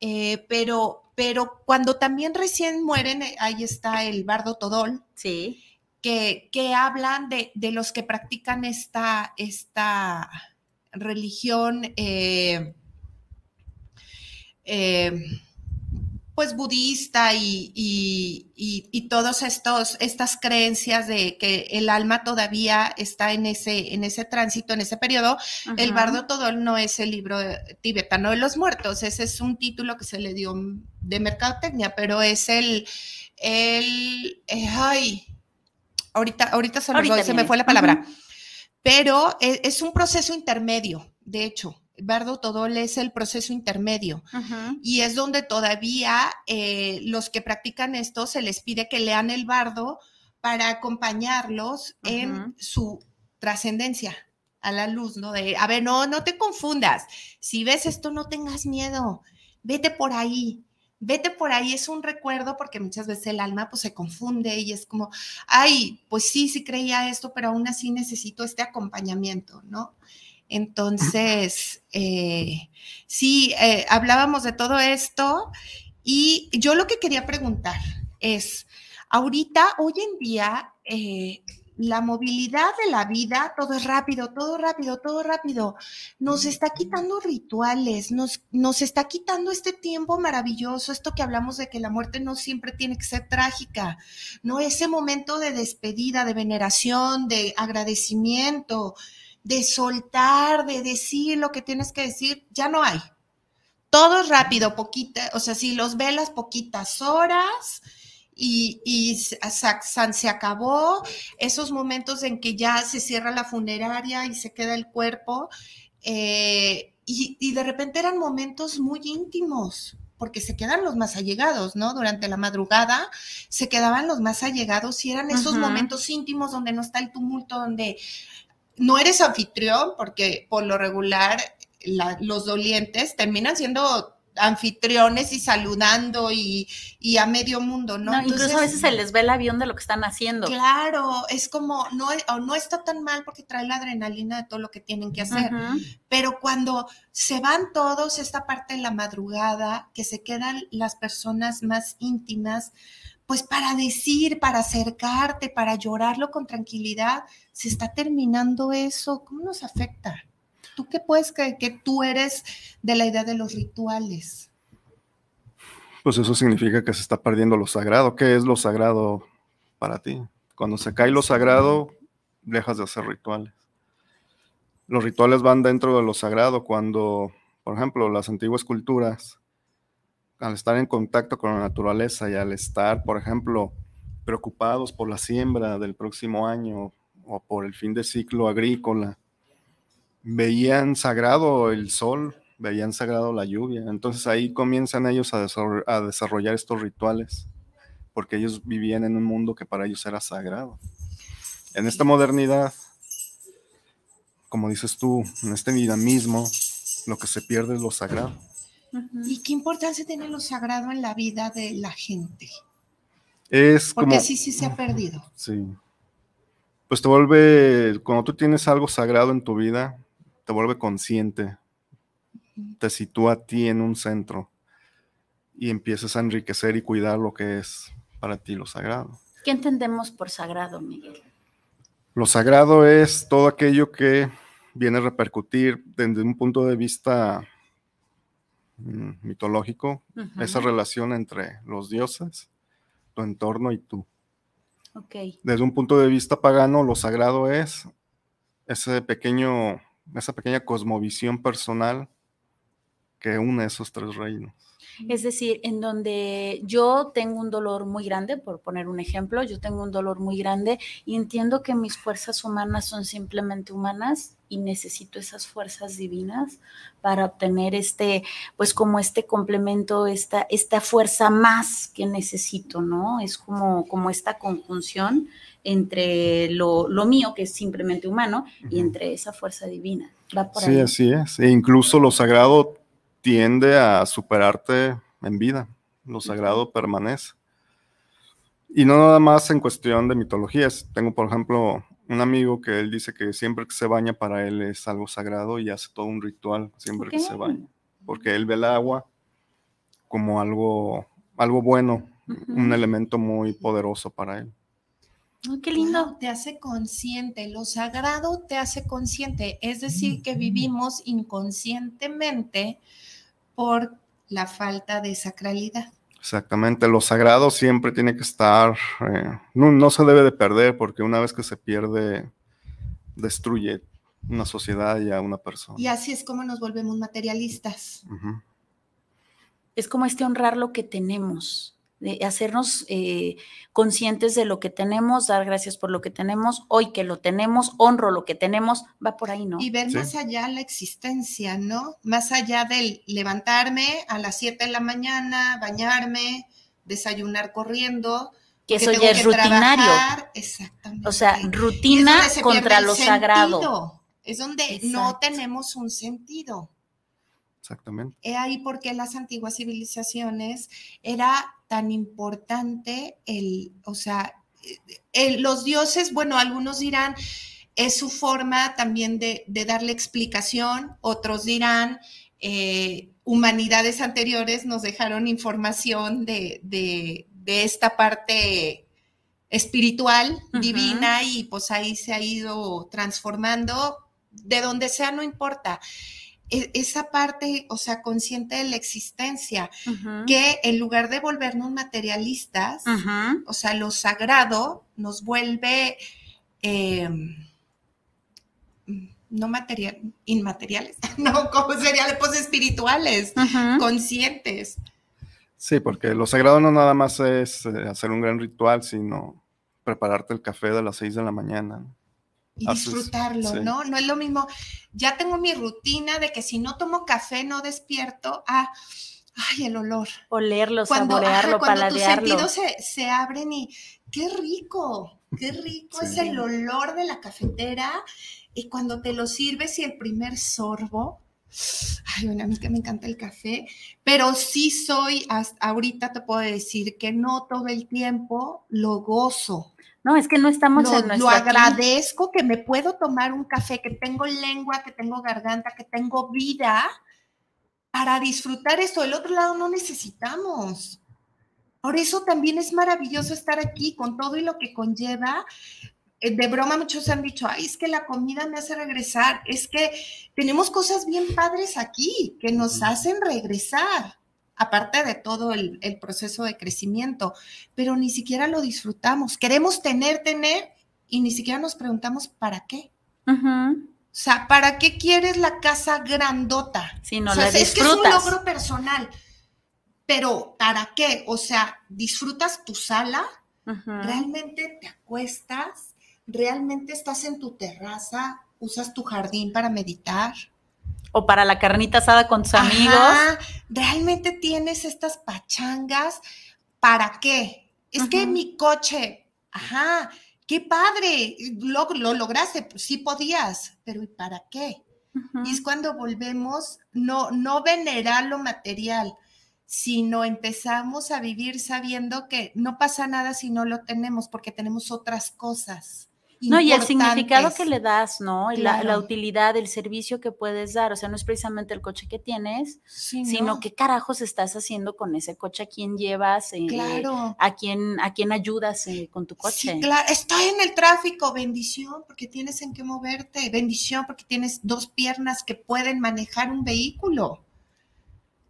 Eh, pero pero cuando también recién mueren, eh, ahí está el bardo Todol. Sí. Que, que hablan de, los que practican esta, esta religión eh, eh, pues budista y, y, y, estos, estas creencias de que el alma todavía está en ese, en ese tránsito, en ese periodo. El Bardo Todol no es el libro tibetano de los muertos, ese es un título que se le dio de mercadotecnia, pero es el, el, eh, ay, ahorita, ahorita, se, me, fue la palabra, pero es, es un proceso intermedio, de hecho Bardo Todol es el proceso intermedio y es donde todavía eh, los que practican esto se les pide que lean el bardo para acompañarlos en su trascendencia a la luz, ¿no? De, a ver, no, no te confundas. Si ves esto, no tengas miedo. Vete por ahí. Vete por ahí, es un recuerdo porque muchas veces el alma pues se confunde y es como, ay, pues sí, sí creía esto, pero aún así necesito este acompañamiento, ¿no? Entonces, eh, sí, eh, hablábamos de todo esto y yo lo que quería preguntar es, ahorita, hoy en día, eh, la movilidad de la vida, todo es rápido, todo rápido, todo rápido. Nos está quitando rituales, nos, nos está quitando este tiempo maravilloso, esto que hablamos de que la muerte no siempre tiene que ser trágica, ¿no? Ese momento de despedida, de veneración, de agradecimiento, de soltar, de decir lo que tienes que decir, ya no hay. Todo es rápido, poquita, o sea, si los velas poquitas horas y, se, acabó, esos momentos en que ya se cierra la funeraria y se queda el cuerpo, eh, y, y de repente eran momentos muy íntimos, porque se quedan los más allegados, ¿no? Durante la madrugada se quedaban los más allegados y eran esos momentos íntimos donde no está el tumulto, donde no eres anfitrión porque por lo regular los dolientes terminan siendo anfitriones y saludando y, a medio mundo, ¿no? incluso a veces se les ve el avión de lo que están haciendo. Claro, es como, no, no está tan mal porque trae la adrenalina de todo lo que tienen que hacer, pero cuando se van todos, esta parte de la madrugada, que se quedan las personas más íntimas, pues para decir, para acercarte, para llorarlo con tranquilidad, se está terminando eso. ¿Cómo nos afecta? ¿Tú qué puedes creer que tú eres de la idea de los rituales? Pues eso significa que se está perdiendo lo sagrado. ¿Qué es lo sagrado para ti? Cuando se cae lo sagrado, dejas de hacer rituales. Los rituales van dentro de lo sagrado cuando, por ejemplo, las antiguas culturas al estar en contacto con la naturaleza y al estar, por ejemplo, preocupados por la siembra del próximo año o por el fin de ciclo agrícola, veían sagrado el sol, veían sagrado la lluvia. Entonces ahí comienzan ellos a, desarrollar estos rituales, porque ellos vivían en un mundo que para ellos era sagrado. En esta modernidad, como dices tú, en este dinamismo, lo que se pierde es lo sagrado. ¿Y qué importancia tiene lo sagrado en la vida de la gente? Es Porque sí, sí se ha perdido. Sí. pues te vuelve, cuando tú tienes algo sagrado en tu vida, te vuelve consciente, te sitúa a ti en un centro y empiezas a enriquecer y cuidar lo que es para ti lo sagrado. ¿Qué entendemos por sagrado, Miguel? Lo sagrado es todo aquello que viene a repercutir desde un punto de vista mm, mitológico, esa relación entre los dioses, tu entorno y tú. Desde un punto de vista pagano, lo sagrado es ese pequeño, esa pequeña cosmovisión personal que une esos tres reinos. Es decir, en donde yo tengo un dolor muy grande, por poner un ejemplo, yo tengo un dolor muy grande y entiendo que mis fuerzas humanas son simplemente humanas y necesito esas fuerzas divinas para obtener este, pues como este complemento, esta, esta fuerza más que necesito, ¿no? Es como, como esta conjunción entre lo, mío, que es simplemente humano, y entre esa fuerza divina. Va por sí, así es. E incluso lo sagrado tiende a superarte en vida. Lo sagrado permanece. Y no nada más en cuestión de mitologías. Tengo, por ejemplo, un amigo que él dice que siempre que se baña para él es algo sagrado y hace todo un ritual siempre que se baña. Porque él ve el agua como algo, algo bueno, un elemento muy poderoso para él. Qué lindo. Te hace consciente, lo sagrado te hace consciente, es decir, que vivimos inconscientemente por la falta de sacralidad. Exactamente, lo sagrado siempre tiene que estar, eh, no, se debe de perder porque una vez que se pierde, destruye una sociedad y a una persona. Y así es como nos volvemos materialistas. Es como este honrar lo que tenemos de hacernos eh, conscientes de lo que tenemos, dar gracias por lo que tenemos, hoy que lo tenemos, honro lo que tenemos, va por ahí, ¿no? Y ver más allá la existencia, ¿no? Más allá del levantarme a las 7 de la mañana, bañarme, desayunar corriendo. Que eso ya es rutinario. Exactamente. O sea, rutina contra lo sagrado. Es donde no tenemos un sentido. Exactamente. He ahí porque las antiguas civilizaciones era tan importante el, o sea, los dioses, bueno, algunos dirán, es su forma también de, darle explicación, otros dirán, eh, humanidades anteriores nos dejaron información de, esta parte espiritual, divina, y pues ahí se ha ido transformando, de donde sea, no importa. E, esa parte, o sea, consciente de la existencia, que en lugar de volvernos materialistas, o sea, lo sagrado nos vuelve em, no material, inmateriales, no, ¿cómo sería? Pues espirituales, conscientes. Sí, porque lo sagrado no nada más es eh, hacer un gran ritual, sino prepararte el café de las seis de la mañana y disfrutarlo, ¿no? No es lo mismo, ya tengo mi rutina de que si no tomo café no despierto, ah, ay, el olor. Olerlo, cuando, saborearlo, cuando tus sentidos se, abren y qué rico, qué rico es el olor de la cafetera y cuando te lo sirves y el primer sorbo, ay, bueno, a mí que me encanta el café, pero sí soy, hasta ahorita te puedo decir que no todo el tiempo lo gozo. No, es que no estamos en nuestro Lo agradezco que me puedo tomar un café, que tengo lengua, que tengo garganta, que tengo vida para disfrutar esto. Del otro lado no necesitamos. Por eso también es maravilloso estar aquí con todo y lo que conlleva. Eh, de broma muchos han dicho, ay, es que la comida me hace regresar. Es que tenemos cosas bien padres aquí que nos hacen regresar aparte de todo el, proceso de crecimiento, pero ni siquiera lo disfrutamos. Queremos tener, tener, y ni siquiera nos preguntamos para qué. O sea, ¿para qué quieres la casa grandota? Si no o sea, es que es un logro personal. Pero ¿para qué? O sea, ¿disfrutas tu sala? ¿Realmente te acuestas? ¿Realmente estás en tu terraza? ¿Usas tu jardín para meditar? O para la carnita asada con tus amigos. ¿Realmente tienes estas pachangas? ¿Para qué? Es que mi coche, ajá, qué padre, lo, lo lograste, pues sí podías, pero ¿y para qué? Y es cuando volvemos, no, no venerar lo material, sino empezamos a vivir sabiendo que no pasa nada si no lo tenemos, porque tenemos otras cosas. No, y el significado que le das, ¿no? Y la, utilidad, el servicio que puedes dar. O sea, no es precisamente el coche que tienes, sino qué carajos estás haciendo con ese coche, a quién llevas, eh, claro. a quién, a quién ayudas eh, con tu coche. Sí, claro, estoy en el tráfico, bendición, porque tienes en qué moverte, bendición, porque tienes dos piernas que pueden manejar un vehículo.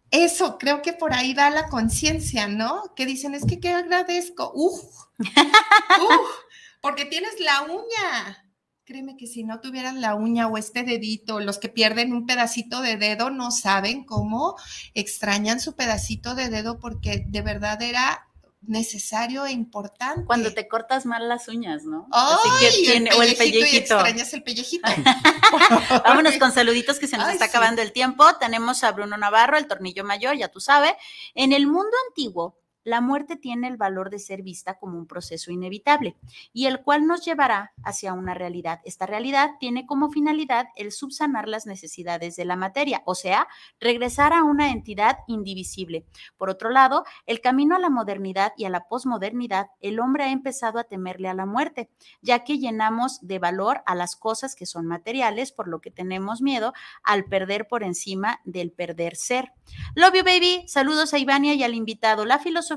Eso, creo que por ahí va la conciencia, ¿no? Que dicen, es que qué agradezco. Uf, uf porque tienes la uña. Créeme que si no tuvieras la uña o este dedito, los que pierden un pedacito de dedo no saben cómo extrañan su pedacito de dedo porque de verdad era necesario e importante. Cuando te cortas mal las uñas, ¿no? Así que tiene, o el pellejito. extrañas el pellejito. Vámonos con saluditos que se nos está acabando el tiempo. Tenemos a Bruno Navarro, el tornillo mayor, ya tú sabes. En el mundo antiguo, la muerte tiene el valor de ser vista como un proceso inevitable y el cual nos llevará hacia una realidad. Esta realidad tiene como finalidad el subsanar las necesidades de la materia, o sea, regresar a una entidad indivisible. Por otro lado, el camino a la modernidad y a la posmodernidad, el hombre ha empezado a temerle a la muerte, ya que llenamos de valor a las cosas que son materiales, por lo que tenemos miedo al perder por encima del perder ser. Love you, baby. Saludos a Ivania y al invitado. La filosofía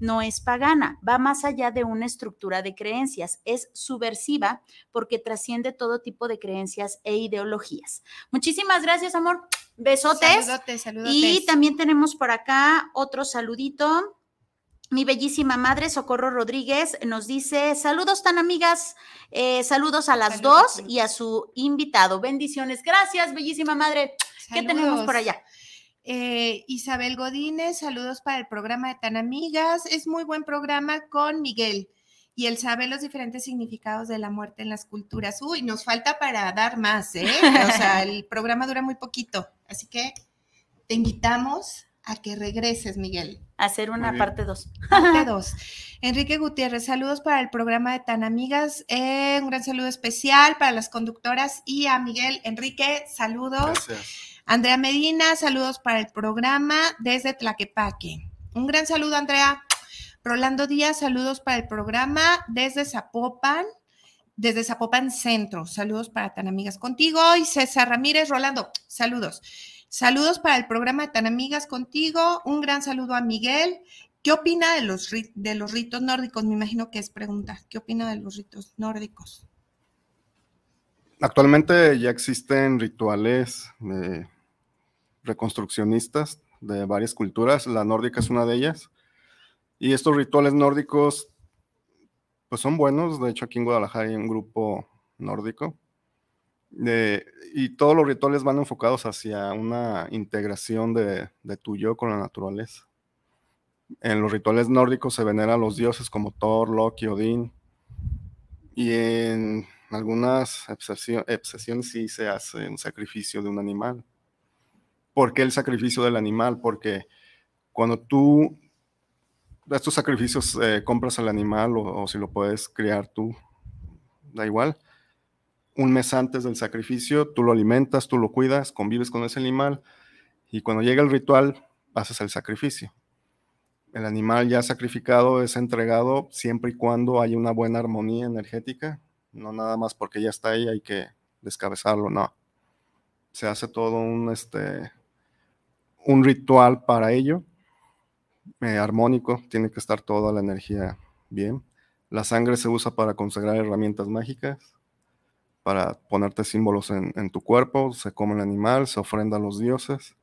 no es pagana, va más allá de una estructura de creencias, es subversiva porque trasciende todo tipo de creencias e ideologías. Muchísimas gracias, amor. Besotes. Saludotes, saludotes. Y también tenemos por acá otro saludito. Mi bellísima madre, Socorro Rodríguez, nos dice, saludos tan amigas, eh, saludos a las dos y a su invitado. Bendiciones. Gracias, bellísima madre. ¿Qué tenemos por allá? Eh, Isabel Godínez, saludos para el programa de Tan Amigas. Es muy buen programa con Miguel y él sabe los diferentes significados de la muerte en las culturas. Uy, nos falta para dar más, ¿eh? O sea, el programa dura muy poquito, así que te invitamos a que regreses, Miguel. A hacer una parte 2. Parte 2. Enrique Gutiérrez, saludos para el programa de Tan Amigas. Eh, un gran saludo especial para las conductoras y a Miguel. Enrique, saludos. Gracias. Andrea Medina, saludos para el programa desde Tlaquepaque. Un gran saludo, Andrea. Rolando Díaz, saludos para el programa desde Zapopan, desde Zapopan Centro. Saludos para Tan Amigas Contigo. Y César Ramírez, Rolando, saludos. Saludos para el programa de Tan Amigas Contigo. Un gran saludo a Miguel. ¿Qué opina de los, ritos nórdicos? Me imagino que es pregunta. ¿Qué opina de los ritos nórdicos? Actualmente ya existen rituales de reconstruccionistas de varias culturas, la nórdica es una de ellas. Y estos rituales nórdicos, pues son buenos. De hecho, aquí en Guadalajara hay un grupo nórdico. y todos los rituales van enfocados hacia una integración de, de tu yo con la naturaleza. En los rituales nórdicos se veneran a los dioses como Thor, Loki, Odín. Y en algunas excepciones sí se hace un sacrificio de un animal. ¿Por qué el sacrificio del animal? Porque cuando tú estos sacrificios eh, compras al animal o, si lo puedes criar tú, da igual. Un mes antes del sacrificio, tú lo alimentas, tú lo cuidas, convives con ese animal y cuando llega el ritual, haces el sacrificio. El animal ya sacrificado es entregado siempre y cuando haya una buena armonía energética, no nada más porque ya está ahí hay que descabezarlo, no. Se hace todo un, este, un ritual para ello, eh, armónico, tiene que estar toda la energía bien. La sangre se usa para consagrar herramientas mágicas, para ponerte símbolos en, tu cuerpo, se come el animal, se ofrenda a los dioses.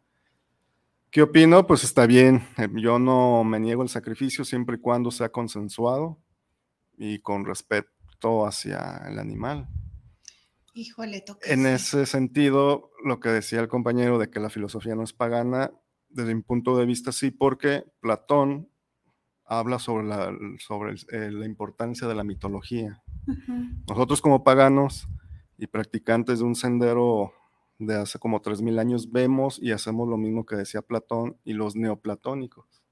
¿Qué opino? Pues está bien, eh, yo no me niego el sacrificio siempre y cuando sea consensuado y con respeto hacia el animal. Híjole, toca. En ese sentido, lo que decía el compañero de que la filosofía no es pagana, desde mi punto de vista sí, porque Platón habla sobre la, sobre eh, la importancia de la mitología. Nosotros como paganos y practicantes de un sendero de hace como 3.000 años vemos y hacemos lo mismo que decía Platón y los neoplatónicos.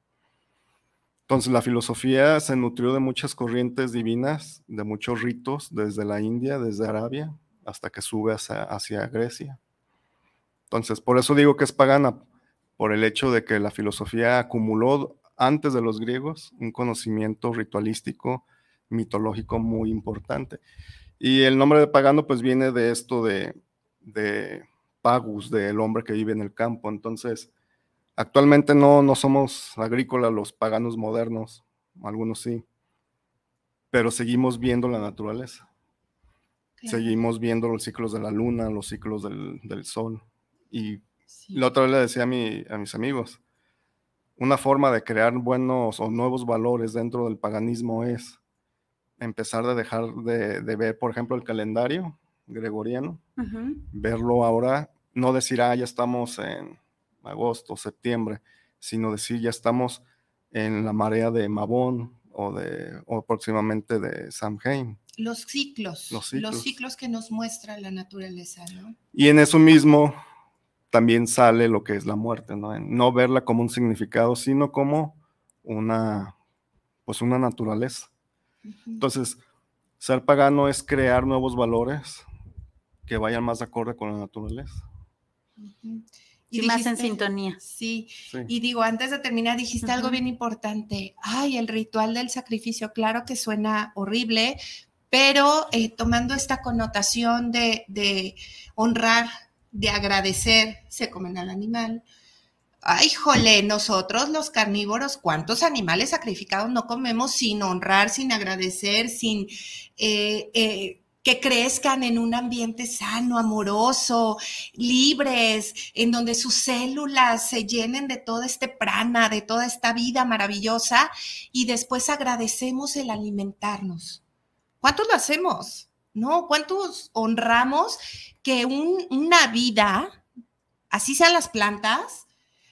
Entonces la filosofía se nutrió de muchas corrientes divinas, de muchos ritos, desde la India, desde Arabia, hasta que sube hacia, Grecia. Entonces, por eso digo que es pagana, por el hecho de que la filosofía acumuló antes de los griegos un conocimiento ritualístico, mitológico muy importante. Y el nombre de pagano pues viene de esto de, de pagus, del hombre que vive en el campo. Entonces, actualmente no, no somos agrícolas los paganos modernos, algunos sí, pero seguimos viendo la naturaleza. Seguimos viendo los ciclos de la luna, los ciclos del, del sol. Y la otra vez le decía a, mi, a mis amigos, una forma de crear buenos o nuevos valores dentro del paganismo es empezar a dejar de, ver, por ejemplo, el calendario gregoriano, verlo ahora, no decir, ah, ya estamos en agosto, septiembre, sino decir, ya estamos en la marea de Mabón o, de, o próximamente de Samhain. Los ciclos, los ciclos, que nos muestra la naturaleza, ¿no? Y en eso mismo también sale lo que es la muerte, ¿no? no verla como un significado, sino como una, pues una naturaleza. Entonces, ser pagano es crear nuevos valores que vayan más de acorde con la naturaleza. Y, más en sintonía. Sí. Y digo, antes de terminar, dijiste algo bien importante. Ay, el ritual del sacrificio, claro que suena horrible, pero eh, tomando esta connotación de, honrar, de agradecer, se comen al animal, Ay, jole, nosotros los carnívoros, ¿cuántos animales sacrificados no comemos sin honrar, sin agradecer, sin eh, eh, que crezcan en un ambiente sano, amoroso, libres, en donde sus células se llenen de toda este prana, de toda esta vida maravillosa, y después agradecemos el alimentarnos? ¿Cuántos lo hacemos? ¿No? ¿Cuántos honramos que una vida, así sean las plantas,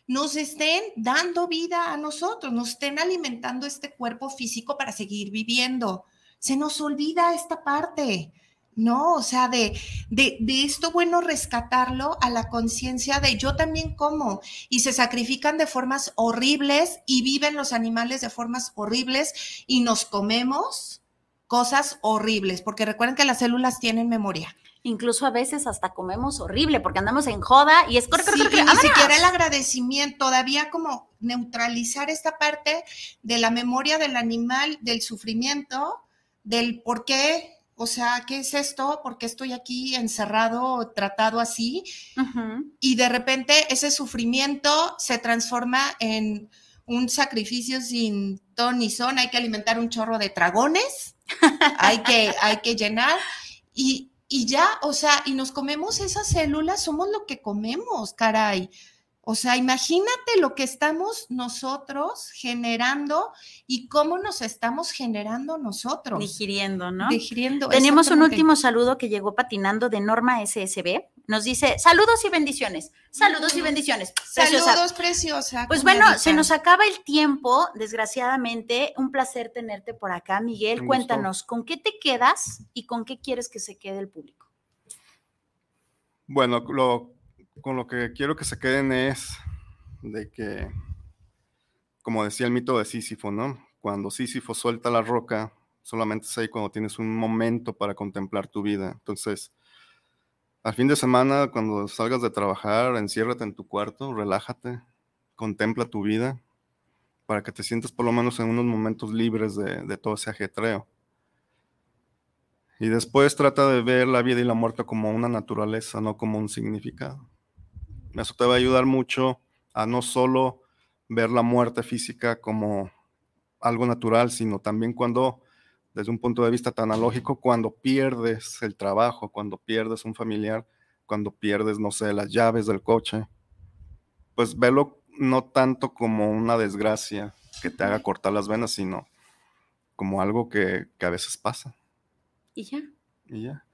nos estén dando vida a nosotros, nos estén alimentando este cuerpo físico para seguir viviendo. Se nos olvida esta parte, ¿no? O sea, de, de, de esto bueno rescatarlo a la conciencia de yo también como y se sacrifican de formas horribles y viven los animales de formas horribles y nos comemos cosas horribles, porque recuerden que las células tienen memoria incluso a veces hasta comemos horrible porque andamos en joda y es correcto. Sí, ni siquiera el agradecimiento, todavía como neutralizar esta parte de la memoria del animal, del sufrimiento, del por qué, o sea, ¿qué es esto? ¿Por qué estoy aquí encerrado, tratado así? Y de repente ese sufrimiento se transforma en un sacrificio sin ton ni son, hay que alimentar un chorro de dragones, hay que, hay que llenar. Y, y ya, o sea, y nos comemos esas células, somos lo que comemos, caray. O sea, imagínate lo que estamos nosotros generando y cómo nos estamos generando nosotros. Digiriendo, ¿no? Digiriendo. Tenemos un último saludo que llegó patinando de Norma SSB. Nos dice, saludos y bendiciones. Saludos y bendiciones. Saludos, preciosa. Pues bueno, se nos acaba el tiempo, desgraciadamente. Un placer tenerte por acá, Miguel. Cuéntanos, ¿con qué te quedas y con qué quieres que se quede el público? Bueno, lo con lo que quiero que se queden es de que, como decía el mito de Sísifo, ¿no? Cuando Sísifo suelta la roca, solamente es ahí cuando tienes un momento para contemplar tu vida. Entonces, al fin de semana, cuando salgas de trabajar, enciérrate en tu cuarto, relájate, contempla tu vida, para que te sientas por lo menos en unos momentos libres de, de todo ese ajetreo. Y después trata de ver la vida y la muerte como una naturaleza, no como un significado. Eso te va a ayudar mucho a no solo ver la muerte física como algo natural, sino también cuando, desde un punto de vista tan analógico, cuando pierdes el trabajo, cuando pierdes un familiar, cuando pierdes, no sé, las llaves del coche, pues velo no tanto como una desgracia que te haga cortar las venas, sino como algo que, que a veces pasa. Y ya. Y ya.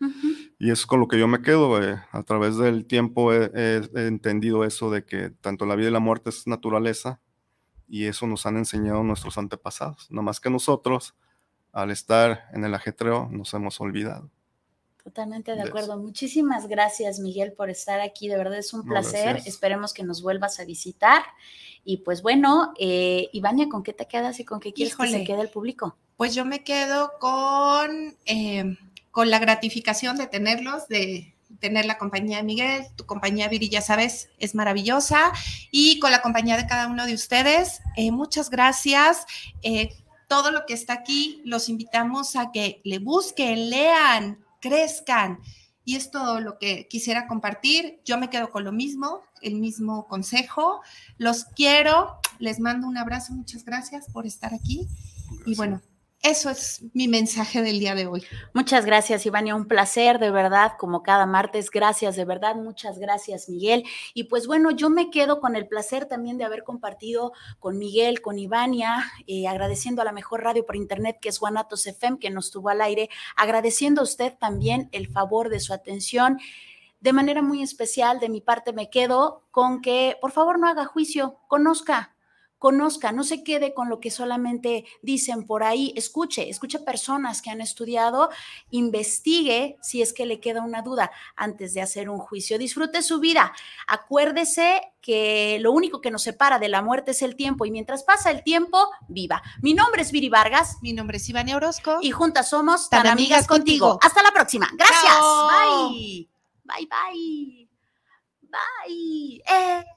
Y es con lo que yo me quedo. Eh, a través del tiempo he, entendido eso de que tanto la vida y la muerte es naturaleza y eso nos han enseñado nuestros antepasados. No más que nosotros, al estar en el ajetreo, nos hemos olvidado. Totalmente de acuerdo. Muchísimas gracias, Miguel, por estar aquí. De verdad es un placer. Esperemos que nos vuelvas a visitar. Y pues bueno, eh, Ivania, ¿con qué te quedas y con qué quieres que se quede el público? Pues yo me quedo con eh, con la gratificación de tenerlos, de tener la compañía de Miguel, tu compañía Viri, ya sabes, es maravillosa, y con la compañía de cada uno de ustedes. Eh, muchas gracias. Eh, todo lo que está aquí, los invitamos a que le busquen, lean, crezcan. Y es todo lo que quisiera compartir. Yo me quedo con lo mismo, el mismo consejo. Los quiero, les mando un abrazo, muchas gracias por estar aquí. Y bueno, eso es mi mensaje del día de hoy. Muchas gracias, Ivania. Un placer, de verdad, como cada martes. Gracias, de verdad. Muchas gracias, Miguel. Y pues bueno, yo me quedo con el placer también de haber compartido con Miguel, con Ivania, eh, agradeciendo a la mejor radio por internet que es Guanatos FM, que nos tuvo al aire, agradeciendo a usted también el favor de su atención. De manera muy especial, de mi parte, me quedo con que, por favor, no haga juicio, conozca, conozca, no se quede con lo que solamente dicen por ahí, escuche, escuche personas que han estudiado, investigue si es que le queda una duda antes de hacer un juicio. Disfrute su vida. Acuérdese que lo único que nos separa de la muerte es el tiempo y mientras pasa el tiempo, viva. Mi nombre es Viri Vargas. Mi nombre es Ivania Orozco. Y juntas somos tan, amigas, contigo. Hasta la próxima. Gracias. Bye. Bye, bye. Bye. Eh.